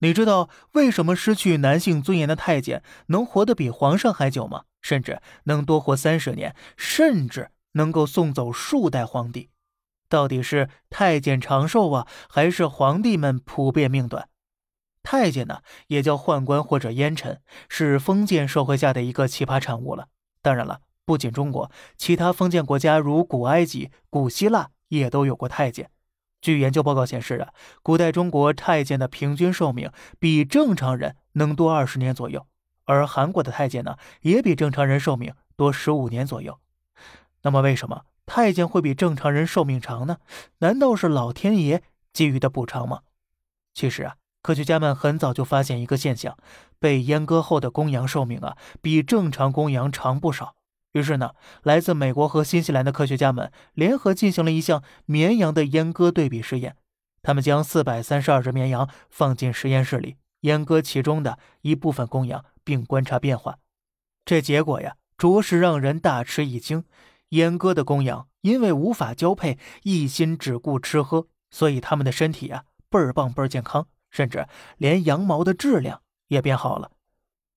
你知道为什么失去男性尊严的太监能活得比皇上还久吗？甚至能多活三十年，甚至能够送走数代皇帝？到底是太监长寿啊，还是皇帝们普遍命短？太监呢，也叫宦官或者烟臣，是封建社会下的一个奇葩产物了。当然了，不仅中国，其他封建国家如古埃及、古希腊也都有过太监。据研究报告显示啊，古代中国太监的平均寿命比正常人能多二十年左右，而韩国的太监呢，也比正常人寿命多十五年左右。那么，为什么太监会比正常人寿命长呢？难道是老天爷给予的补偿吗？其实啊，科学家们很早就发现一个现象：被阉割后的公羊寿命啊，比正常公羊长不少。于是呢，来自美国和新西兰的科学家们联合进行了一项绵羊的阉割对比实验。他们将四百三十二只绵羊放进实验室里，阉割其中的一部分公羊，并观察变化。这结果呀，着实让人大吃一惊。阉割的公羊因为无法交配，一心只顾吃喝，所以他们的身体啊倍儿棒倍儿健康，甚至连羊毛的质量也变好了。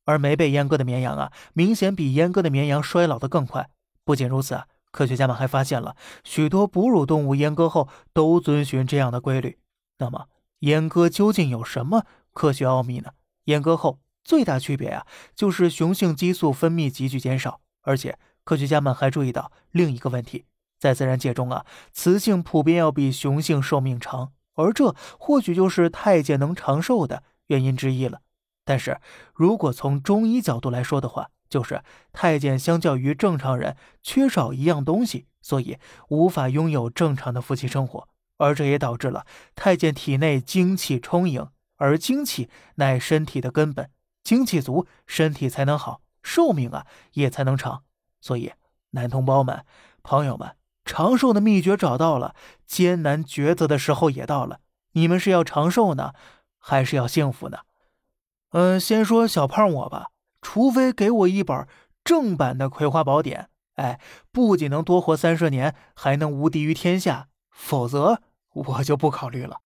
而没被阉割的绵羊啊，明显比阉割的绵羊衰老的更快。不仅如此啊，科学家们还发现了许多哺乳动物阉割后都遵循这样的规律。那么，阉割究竟有什么科学奥秘呢？阉割后最大区别啊，就是雄性激素分泌急剧减少。而且，科学家们还注意到另一个问题：在自然界中啊，雌性普遍要比雄性寿命长，而这或许就是太监能长寿的原因之一了。但是如果从中医角度来说的话，就是太监相较于正常人缺少一样东西，所以无法拥有正常的夫妻生活，而这也导致了太监体内精气充盈，而精气乃身体的根本，精气足，身体才能好，寿命啊也才能长。所以，男同胞们、朋友们，长寿的秘诀找到了，艰难抉择的时候也到了，你们是要长寿呢，还是要幸福呢？嗯，先说小胖我吧，除非给我一本正版的《葵花宝典》，哎，不仅能多活三十年，还能无敌于天下，否则我就不考虑了。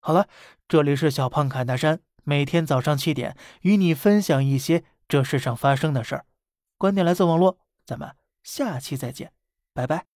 好了，这里是小胖侃大山，每天早上七点与你分享一些这世上发生的事儿，观点来自网络，咱们下期再见，拜拜。